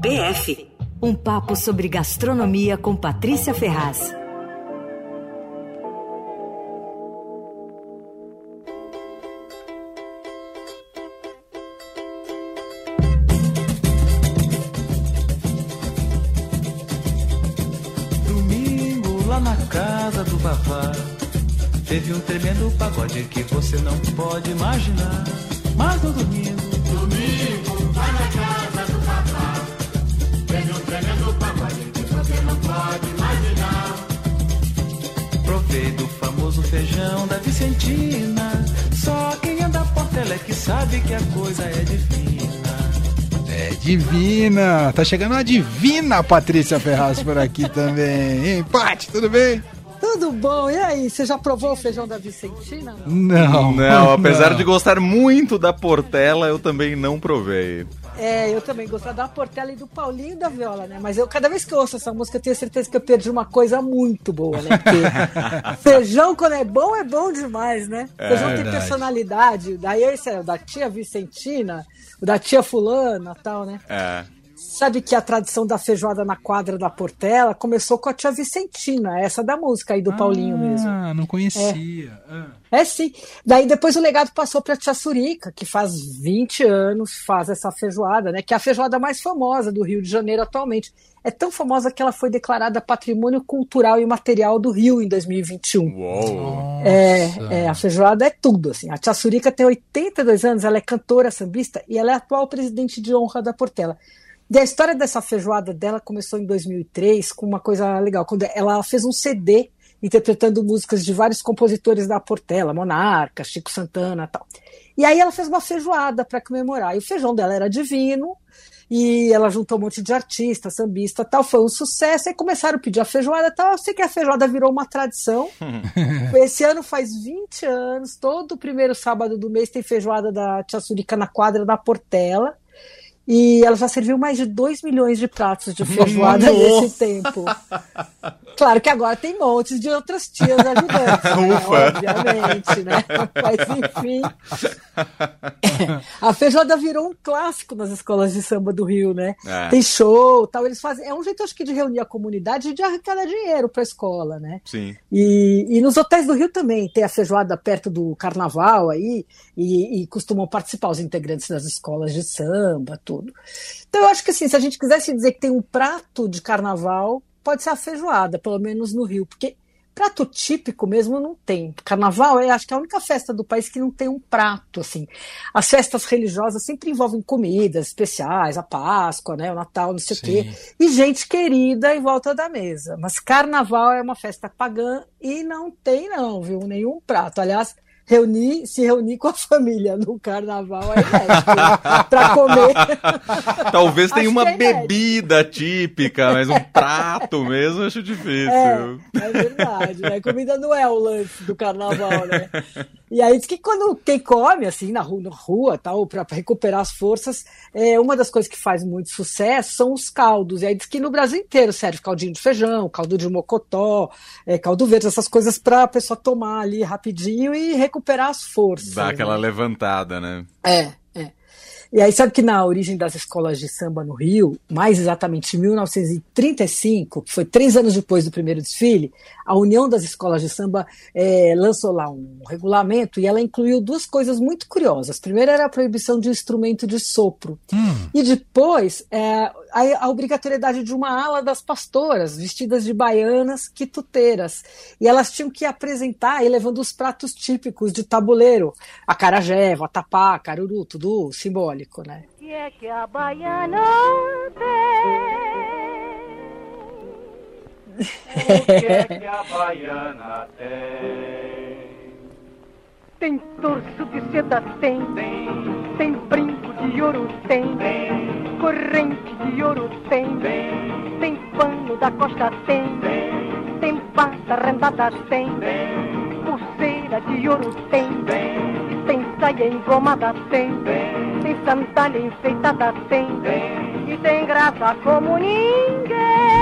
PF um papo sobre gastronomia com Patrícia Ferraz. Domingo lá na casa do papá Teve um tremendo pagode que você não pode imaginar. Mas no domingo, feijão da Vicentina. Só quem anda por tela é que sabe que a coisa é divina. É divina! Tá chegando a divina Patrícia Ferraz por aqui também. Empate, tudo bem? Tudo bom? E aí, você já provou o feijão da Vicentina? Não. Não, apesar não. de gostar muito da Portela, eu também não provei. É, eu também gosto da Portela e do Paulinho da Viola, né? Mas eu, cada vez que eu ouço essa música, eu tenho certeza que eu perdi uma coisa muito boa, né? Porque feijão, quando é bom, é bom demais, né? É feijão verdade. tem personalidade. Daí esse é o da tia Vicentina, o da tia Fulana tal, né? É. Sabe que a tradição da feijoada na quadra da Portela começou com a tia Vicentina, essa da música aí do ah, Paulinho mesmo. Ah, não conhecia. É. é. sim. Daí depois o legado passou para a tia Surica, que faz 20 anos faz essa feijoada, né? Que é a feijoada mais famosa do Rio de Janeiro atualmente. É tão famosa que ela foi declarada Patrimônio Cultural e Material do Rio em 2021. Uou! É, é, a feijoada é tudo, assim. A tia Surica tem 82 anos, ela é cantora, sambista e ela é atual presidente de honra da Portela. E a história dessa feijoada dela começou em 2003 com uma coisa legal, quando ela fez um CD interpretando músicas de vários compositores da Portela, Monarca, Chico Santana tal. E aí ela fez uma feijoada para comemorar. E o feijão dela era divino, e ela juntou um monte de artistas, sambista tal, foi um sucesso, e começaram a pedir a feijoada tal. Eu sei que a feijoada virou uma tradição. Esse ano faz 20 anos, todo primeiro sábado do mês tem feijoada da Tia Surica na quadra da Portela. E ela já serviu mais de 2 milhões de pratos de feijoada nesse tempo. Claro que agora tem montes de outras tias ajudando, né? obviamente, né? Mas enfim. A feijoada virou um clássico nas escolas de samba do Rio, né? É. Tem show, tal. Eles fazem. É um jeito, acho que, de reunir a comunidade e de arrecadar dinheiro para a escola, né? Sim. E, e nos hotéis do Rio também tem a feijoada perto do carnaval aí, e, e costumam participar os integrantes das escolas de samba, tudo. Então eu acho que assim, se a gente quisesse dizer que tem um prato de carnaval, pode ser a feijoada, pelo menos no Rio, porque prato típico mesmo não tem. Carnaval é, acho que é a única festa do país que não tem um prato, assim. As festas religiosas sempre envolvem comidas especiais, a Páscoa, né, o Natal, não sei Sim. o quê, e gente querida em volta da mesa. Mas Carnaval é uma festa pagã e não tem não, viu, nenhum prato. Aliás, reunir, se reunir com a família no carnaval é inédito, pra comer. Talvez tenha uma é bebida típica, mas um prato mesmo acho difícil. É, é verdade, né? Comida não é o lance do carnaval, né? E aí diz que quando quem come, assim, na rua, na rua tal, para recuperar as forças, é, uma das coisas que faz muito sucesso são os caldos. E aí diz que no Brasil inteiro serve caldinho de feijão, caldo de mocotó, é, caldo verde, essas coisas para a pessoa tomar ali rapidinho e recuperar as forças. Dá aquela né? levantada, né? É. E aí, sabe que na origem das escolas de samba no Rio, mais exatamente em 1935, que foi três anos depois do primeiro desfile, a União das Escolas de Samba é, lançou lá um regulamento e ela incluiu duas coisas muito curiosas. Primeiro era a proibição de instrumento de sopro. Hum. E depois é, a, a, obrigatoriedade de uma ala das pastoras, vestidas de baianas quituteiras. E elas tinham que apresentar, levando os pratos típicos de tabuleiro: a carajé, vatapá, caruru, tudo simbólico simbólico, né? O que é que a baiana tem? O que é que a baiana tem? Tem torso de seda, tem. Tem, tem brinco de ouro, tem. Tem, corrente de ouro, tem. Tem, tem pano da costa, tem. Tem, tem pata rendada, tem. Tem, pulseira de ouro, tem. Tem, tem saia engomada, tem. Tem tem sandália enfeitada, tem. tem. E tem graça como ninguém.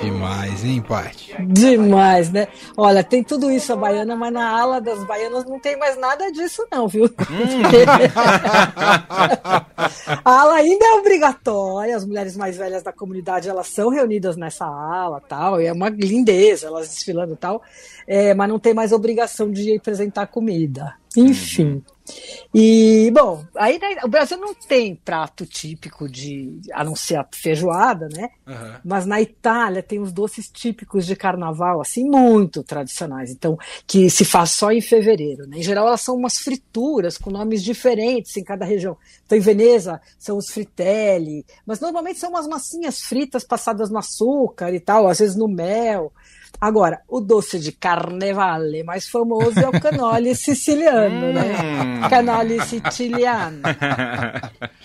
Demais, hein, Paty? Demais, né? Olha, tem tudo isso a baiana, mas na ala das baianas não tem mais nada disso, não, viu? a ala ainda é obrigatória, as mulheres mais velhas da comunidade elas são reunidas nessa ala tal, e é uma lindeza elas desfilando e tal, é, mas não tem mais obrigação de apresentar comida. Enfim. E, bom, aí né, o Brasil não tem prato típico de, a não ser a feijoada, né? Uhum. Mas na Itália tem os doces típicos de carnaval, assim, muito tradicionais. Então, que se faz só em fevereiro, né? Em geral, elas são umas frituras com nomes diferentes em cada região. Então, em Veneza são os fritelli, mas normalmente são umas massinhas fritas passadas no açúcar e tal, às vezes no mel. Agora, o doce de carnevale mais famoso é o canole siciliano, né? Canole siciliano.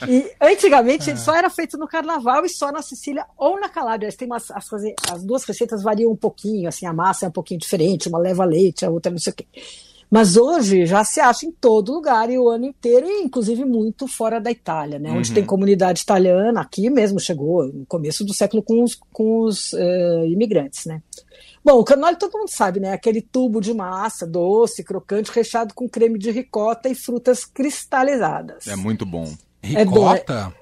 E antigamente ele só era feito no carnaval e só na Sicília ou na Calábria. Tem umas, as, as duas receitas variam um pouquinho, assim, a massa é um pouquinho diferente, uma leva leite, a outra não sei o quê. Mas hoje já se acha em todo lugar e o ano inteiro, e inclusive muito fora da Itália, né? Onde Uhum. tem comunidade italiana, aqui mesmo chegou, no começo do século com os, com os eh, imigrantes, né? Bom, o canole todo mundo sabe, né? Aquele tubo de massa doce, crocante, recheado com creme de ricota e frutas cristalizadas. É muito bom. É bom, Ricota?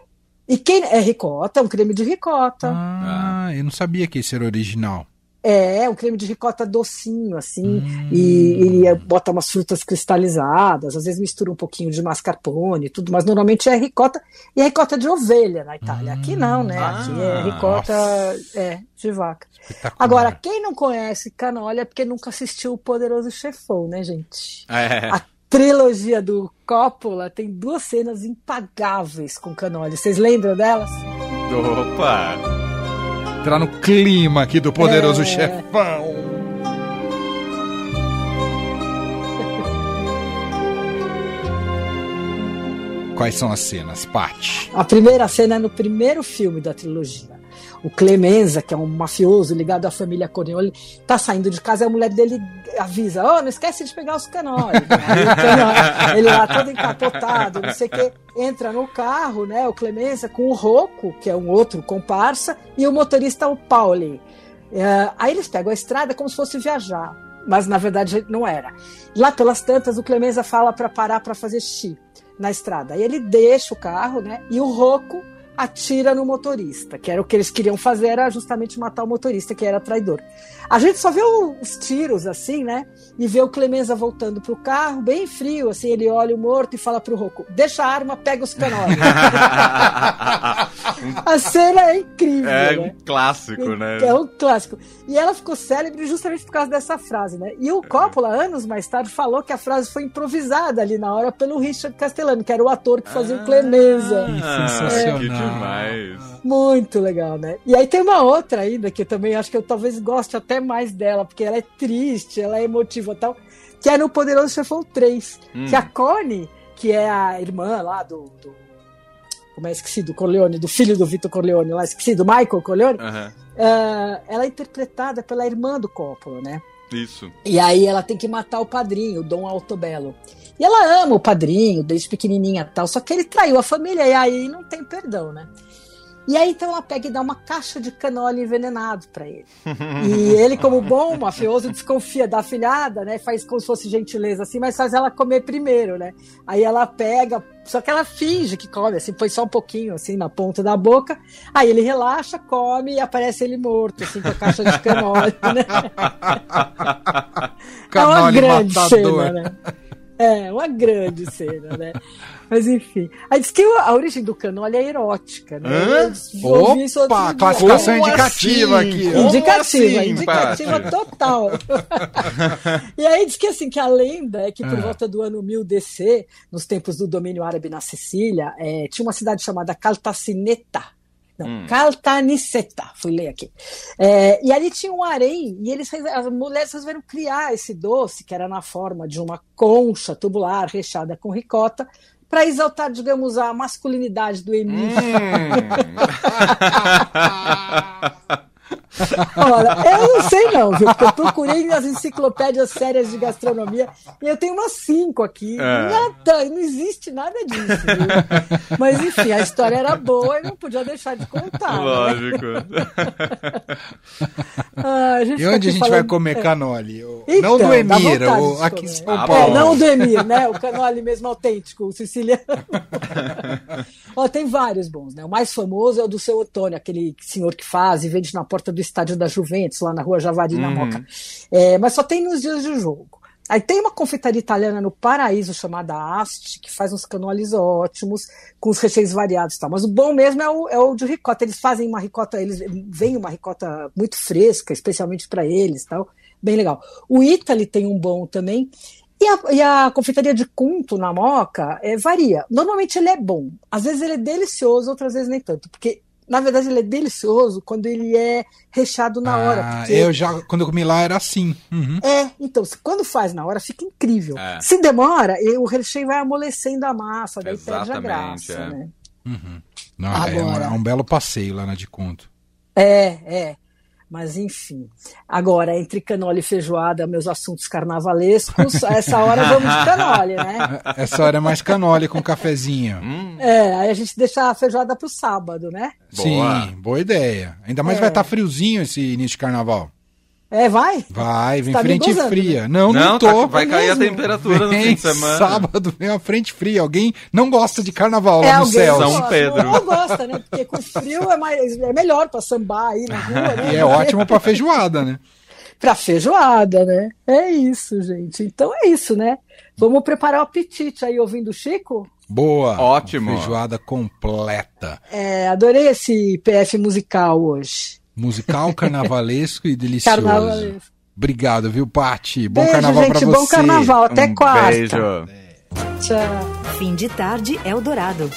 E quem é ricota? É um creme de ricota. Ah, eu não sabia que esse era original. É, um creme de ricota docinho, assim, Hum. e, e bota umas frutas cristalizadas, às vezes mistura um pouquinho de mascarpone e tudo, mas normalmente é ricota, e é ricota de ovelha na Itália. Aqui não, né? Aqui é Ah, ricota é, de vaca. Agora, quem não conhece canola é porque nunca assistiu o Poderoso Chefão, né, gente? É. A trilogia do Coppola tem duas cenas impagáveis com canole. Vocês lembram delas? Opa! Entrar no clima aqui do poderoso É. chefão. Quais são as cenas, Paty? A primeira cena é no primeiro filme da trilogia. O Clemenza, que é um mafioso ligado à família Corleone, tá saindo de casa e a mulher dele avisa: Ó, não esquece de pegar os canóis. Ele lá todo encapotado, não sei o quê, entra no carro, né? O Clemenza com o Rocco, que é um outro comparsa, e o motorista, o Pauli. É, aí eles pegam a estrada como se fosse viajar, mas na verdade não era. Lá pelas tantas, o Clemenza fala para parar para fazer xixi na estrada. Aí ele deixa o carro, né? E o Rocco atira no motorista, que era o que eles queriam fazer, era justamente matar o motorista, que era traidor. A gente só vê os tiros assim, né? E vê o Clemenza voltando pro carro, bem frio, assim, ele olha o morto e fala pro Rocco: deixa a arma, pega os canóis. a cena é incrível. É né? um clássico, né? É um clássico. E ela ficou célebre justamente por causa dessa frase, né? E o Coppola, anos mais tarde, falou que a frase foi improvisada ali na hora pelo Richard Castellano, que era o ator que fazia o Clemenza. Ah, sensacional. Que demais. Muito legal, né? E aí tem uma outra ainda que eu também acho que eu talvez goste até mais dela, porque ela é triste, ela é emotiva e tal, que é no Poderoso Chefão 3. Hum. Que a Connie, que é a irmã lá do. do como é esqueci do Corleone, do filho do Vitor Corleone lá, esqueci, do Michael Corleone, Aham. ah, ela é interpretada pela irmã do Coppola, né? Isso. E aí ela tem que matar o padrinho, o Dom Altobello. E ela ama o padrinho, desde pequenininha tal, só que ele traiu a família e aí não tem perdão, né? E aí então ela pega e dá uma caixa de canole envenenado pra ele. E ele, como bom mafioso, desconfia da afilhada, né? Faz como se fosse gentileza assim, mas faz ela comer primeiro, né? Aí ela pega, só que ela finge que come, assim, põe só um pouquinho assim na ponta da boca. Aí ele relaxa, come e aparece ele morto, assim, com a caixa de canole, né? é uma Canole grande matador. cena, né? É, uma grande cena, né? Mas enfim. Aí diz que a origem do canole é erótica, né? Opa, classificação indicativa assim? aqui. Indicativa, assim, indicativa Paty? total. e aí diz que assim, que a lenda é que por Ah. volta do ano 1000 DC, nos tempos do domínio árabe na Sicília, eh, tinha uma cidade chamada Caltacineta. Não, Hum. Caltanissetta, fui ler aqui. Eh, e ali tinha um harém, e eles, as mulheres resolveram criar esse doce, que era na forma de uma concha tubular recheada com ricota, para exaltar, digamos, a masculinidade do emir. Hum. Olha, eu não sei não, viu? Porque eu procurei nas enciclopédias sérias de gastronomia e eu tenho umas cinco aqui. É. Nada, não existe nada disso, viu? Mas enfim, a história era boa e não podia deixar de contar. né? Lógico. Ah, a gente E onde a gente vai falando- comer É. canole? O- Então, não do Emir, vontade o, de aqui, comer. o Ah, É, bom. não o do Emir, né? O canole mesmo autêntico, o siciliano. Ó, tem vários bons, né? O mais famoso é o do seu Otônio, aquele senhor que faz e vende na porta do estádio da Juventus, lá na rua Javari, na Uhum. Moca. É, mas só tem nos dias de jogo. Aí tem uma confeitaria italiana no Paraíso chamada Asti, que faz uns canoles ótimos, com os recheios variados e tal. Mas o bom mesmo é o, é o de ricota. Eles fazem uma ricota, eles vêm uma ricota muito fresca, especialmente para eles tal. Bem legal. O Italy tem um bom também. E a, e a confeitaria de Cunto na Moca é, varia. Normalmente ele é bom. Às vezes ele é delicioso, outras vezes nem tanto. Porque, na verdade, ele é delicioso quando ele é recheado na hora. Ah, porque- eu já, quando eu comi lá, era assim. Uhum. é, então, quando faz na hora, fica incrível. É. Se demora, e o recheio vai amolecendo a massa, daí perde a Exatamente, graça, é. né? Não, é, um, Agora- é um belo passeio lá na de conto. É, é. Mas enfim. Agora, entre canole e feijoada, meus assuntos carnavalescos, a essa hora vamos de canole, né? Essa hora é mais canole com cafezinho. Hum, É, aí a gente deixa a feijoada pro sábado, né? Boa. Sim, boa ideia. Ainda mais É. vai estar friozinho esse início de carnaval. É, vai? Vai, vem Tá frente fria. Não, não, Não, tô. tá- vai cair a mesmo? temperatura no Vem fim de semana. Sábado vem uma frente fria. Alguém não gosta de carnaval lá é, no alguém céu. São gosta, Pedro. Ou gosta, né? Porque com frio é, mais, é melhor pra sambar aí na rua, né? E é ótimo pra feijoada, né? Pra feijoada, né? É isso, gente. Então é isso, né? Vamos preparar o apetite aí ouvindo o Chico? Boa. Ótimo. Feijoada completa. É, adorei esse PF musical hoje. Musical, carnavalesco e delicioso. Carnavalesco. Obrigado, viu, Pati? Bom Beijo, carnaval gente. pra Bom você. carnaval. Até um quarta. beijo. Tchau. Fim de tarde Eldorado.